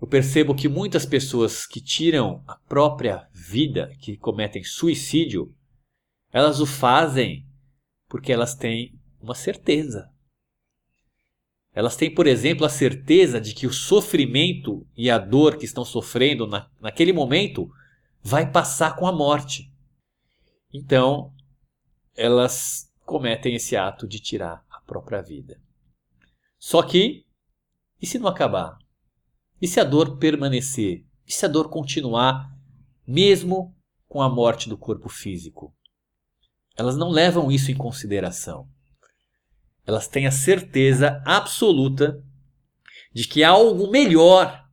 eu percebo que muitas pessoas que tiram a própria vida, que cometem suicídio, elas o fazem porque elas têm uma certeza. Elas têm, por exemplo, a certeza de que o sofrimento e a dor que estão sofrendo na, naquele momento vai passar com a morte. Então, elas cometem esse ato de tirar a própria vida. Só que, e se não acabar? E se a dor permanecer? E se a dor continuar, mesmo com a morte do corpo físico? Elas não levam isso em consideração. Elas têm a certeza absoluta de que algo melhor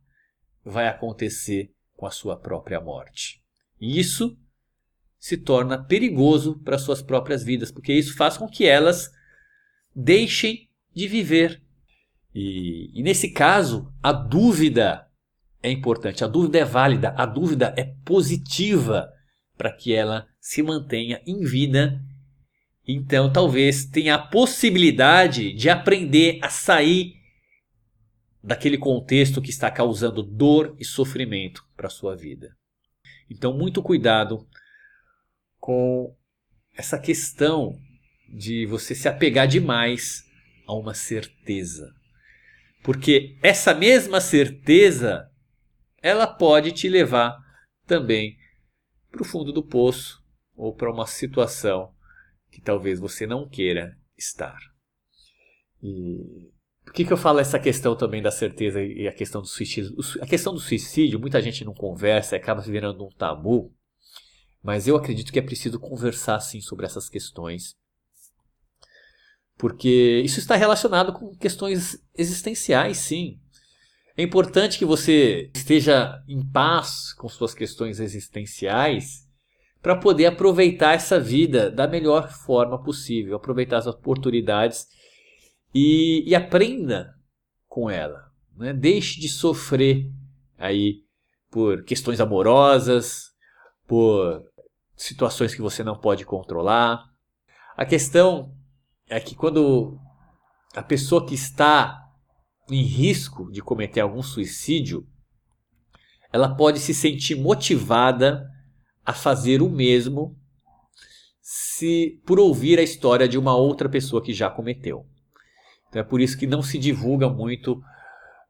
vai acontecer com a sua própria morte. E isso se torna perigoso para suas próprias vidas, porque isso faz com que elas deixem de viver. E, e nesse caso, a dúvida é importante, a dúvida é válida, a dúvida é positiva para que ela se mantenha em vida. Então, talvez tenha a possibilidade de aprender a sair daquele contexto que está causando dor e sofrimento para a sua vida. Então, muito cuidado com essa questão de você se apegar demais a uma certeza. Porque essa mesma certeza ela pode te levar também para o fundo do poço ou para uma situação que talvez você não queira estar. E por que, que eu falo essa questão também da certeza e a questão do suicídio? A questão do suicídio, muita gente não conversa, acaba virando um tabu, mas eu acredito que é preciso conversar sim sobre essas questões. Porque isso está relacionado com questões existenciais, sim. É importante que você esteja em paz com suas questões existenciais para poder aproveitar essa vida da melhor forma possível, aproveitar as oportunidades e, e aprenda com ela. Né? Deixe de sofrer aí por questões amorosas, por situações que você não pode controlar. A questão é que quando a pessoa que está em risco de cometer algum suicídio, ela pode se sentir motivada a fazer o mesmo se por ouvir a história de uma outra pessoa que já cometeu. Então é por isso que não se divulga muito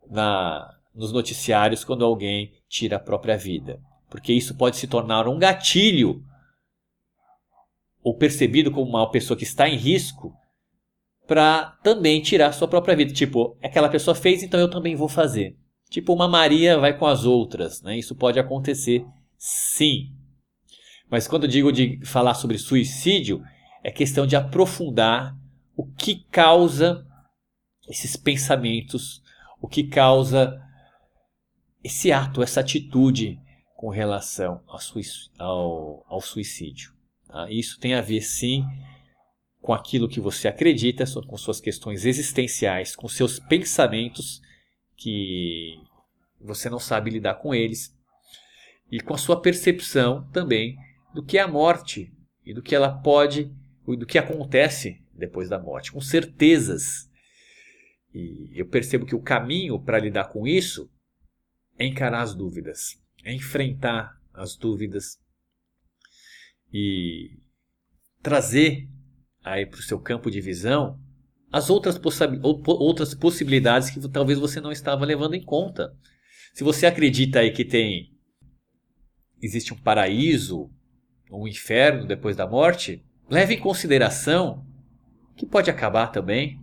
na, nos noticiários quando alguém tira a própria vida. Porque isso pode se tornar um gatilho ou percebido como uma pessoa que está em risco para também tirar sua própria vida. Tipo, aquela pessoa fez, então eu também vou fazer. Tipo, uma Maria vai com as outras. Né? Isso pode acontecer sim. Mas quando eu digo de falar sobre suicídio, é questão de aprofundar o que causa esses pensamentos, o que causa esse ato, essa atitude com relação ao, suicídio. Tá? Isso tem a ver, sim, com aquilo que você acredita, com suas questões existenciais, com seus pensamentos que você não sabe lidar com eles, e com a sua percepção também do que é a morte e do que ela pode, do que acontece depois da morte, com certezas. E eu percebo que o caminho para lidar com isso é encarar as dúvidas, é enfrentar as dúvidas e trazer aí para o seu campo de visão as outras, outras possibilidades que talvez você não estava levando em conta. Se você acredita aí que tem existe um paraíso, um inferno depois da morte, leve em consideração que pode acabar também.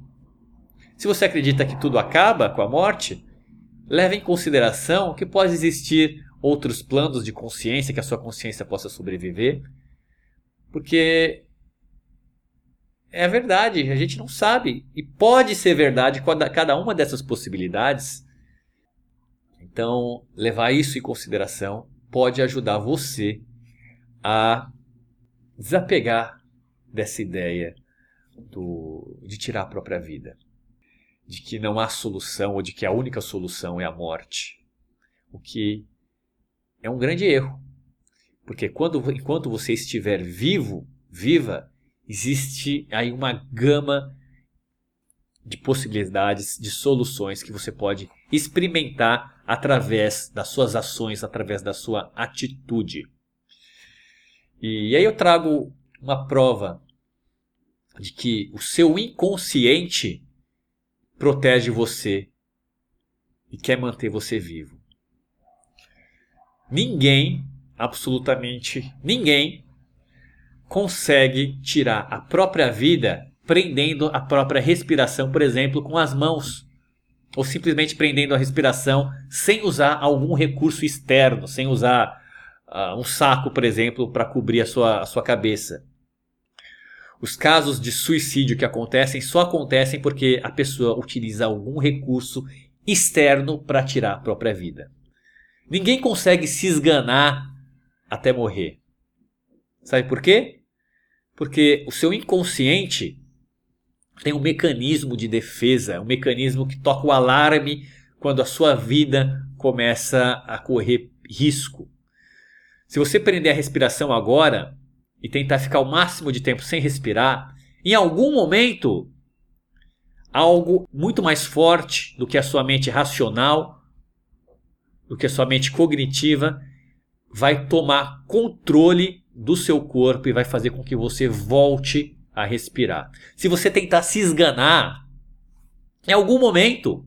Se você acredita que tudo acaba com a morte, leve em consideração que pode existir outros planos de consciência, que a sua consciência possa sobreviver. Porque é verdade, a gente não sabe. E pode ser verdade cada uma dessas possibilidades. Então, levar isso em consideração pode ajudar você a desapegar dessa ideia do, de tirar a própria vida de que não há solução ou de que a única solução é a morte. O que é um grande erro. Porque quando, enquanto você estiver vivo, viva, existe aí uma gama de possibilidades, de soluções que você pode experimentar através das suas ações, através da sua atitude. E aí eu trago uma prova de que o seu inconsciente protege você e quer manter você vivo. Ninguém, absolutamente ninguém, consegue tirar a própria vida prendendo a própria respiração, por exemplo, com as mãos. Ou simplesmente prendendo a respiração sem usar algum recurso externo, sem usar uh, um saco, por exemplo, para cobrir a sua, a sua cabeça. Os casos de suicídio que acontecem só acontecem porque a pessoa utiliza algum recurso externo para tirar a própria vida. Ninguém consegue se esganar até morrer. Sabe por quê? Porque o seu inconsciente tem um mecanismo de defesa, um mecanismo que toca o alarme quando a sua vida começa a correr risco. Se você prender a respiração agora e tentar ficar o máximo de tempo sem respirar, em algum momento algo muito mais forte do que a sua mente racional, do que a sua mente cognitiva, vai tomar controle do seu corpo e vai fazer com que você volte a respirar. Se você tentar se esganar, em algum momento,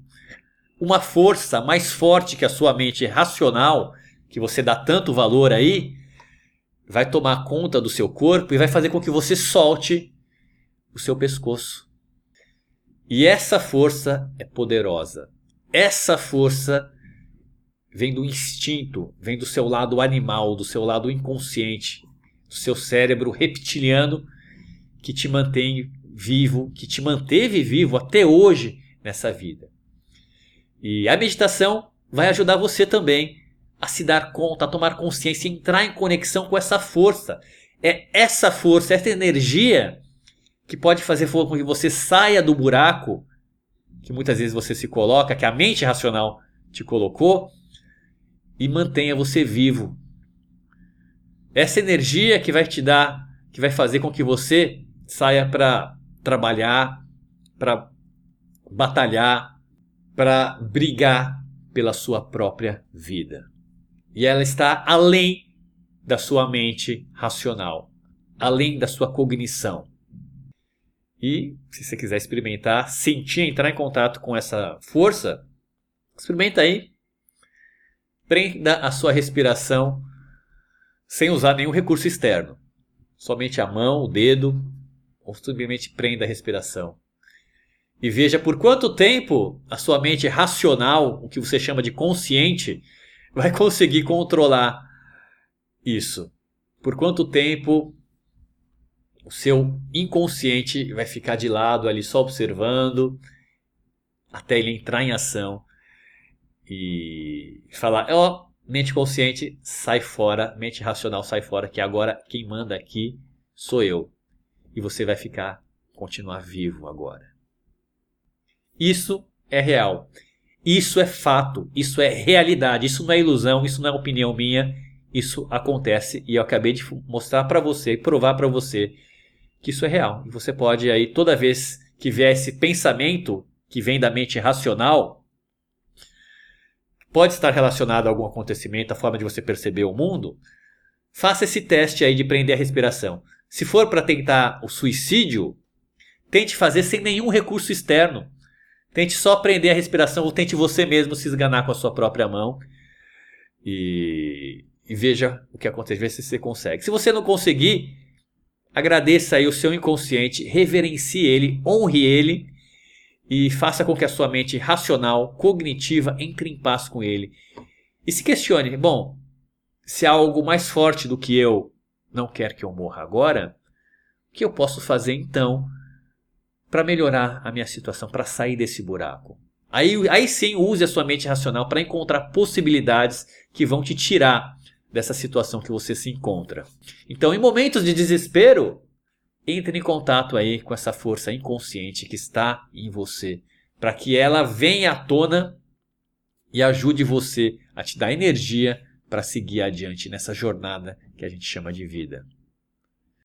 uma força mais forte que a sua mente racional, que você dá tanto valor aí, vai tomar conta do seu corpo e vai fazer com que você solte o seu pescoço. E essa força é poderosa. Essa força vem do instinto, vem do seu lado animal, do seu lado inconsciente, do seu cérebro reptiliano que te mantém vivo, que te manteve vivo até hoje nessa vida. E a meditação vai ajudar você também a se dar conta, a tomar consciência, entrar em conexão com essa força. É essa força, essa energia que pode fazer com que você saia do buraco que muitas vezes você se coloca, que a mente racional te colocou, e mantenha você vivo. Essa energia que vai te dar, que vai fazer com que você saia para trabalhar, para batalhar, para brigar pela sua própria vida. E ela está além da sua mente racional, além da sua cognição. E se você quiser experimentar, sentir, entrar em contato com essa força, experimenta aí. Prenda a sua respiração sem usar nenhum recurso externo. Somente a mão, o dedo, ou simplesmente prenda a respiração. E veja por quanto tempo a sua mente racional, o que você chama de consciente, vai conseguir controlar isso. Por quanto tempo o seu inconsciente vai ficar de lado ali só observando até ele entrar em ação e falar: ó, oh, mente consciente, sai fora, mente racional, sai fora, que agora quem manda aqui sou eu. E você vai ficar, continuar vivo agora. Isso é real. Isso é fato, isso é realidade, isso não é ilusão, isso não é opinião minha, isso acontece. E eu acabei de mostrar para você provar para você que isso é real. E você pode aí toda vez que vier esse pensamento que vem da mente racional, pode estar relacionado a algum acontecimento, a forma de você perceber o mundo, faça esse teste aí de prender a respiração. Se for para tentar o suicídio, tente fazer sem nenhum recurso externo. Tente só prender a respiração ou tente você mesmo se esganar com a sua própria mão. E, e veja o que acontece, veja se você consegue. Se você não conseguir, agradeça aí o seu inconsciente, reverencie ele, honre ele e faça com que a sua mente racional, cognitiva, entre em paz com ele. E se questione, bom, se há algo mais forte do que eu não quer que eu morra agora, o que eu posso fazer então para melhorar a minha situação, para sair desse buraco? Aí, aí sim, use a sua mente racional para encontrar possibilidades que vão te tirar dessa situação que você se encontra. Então, em momentos de desespero, entre em contato aí com essa força inconsciente que está em você, para que ela venha à tona e ajude você a te dar energia para seguir adiante nessa jornada que a gente chama de vida.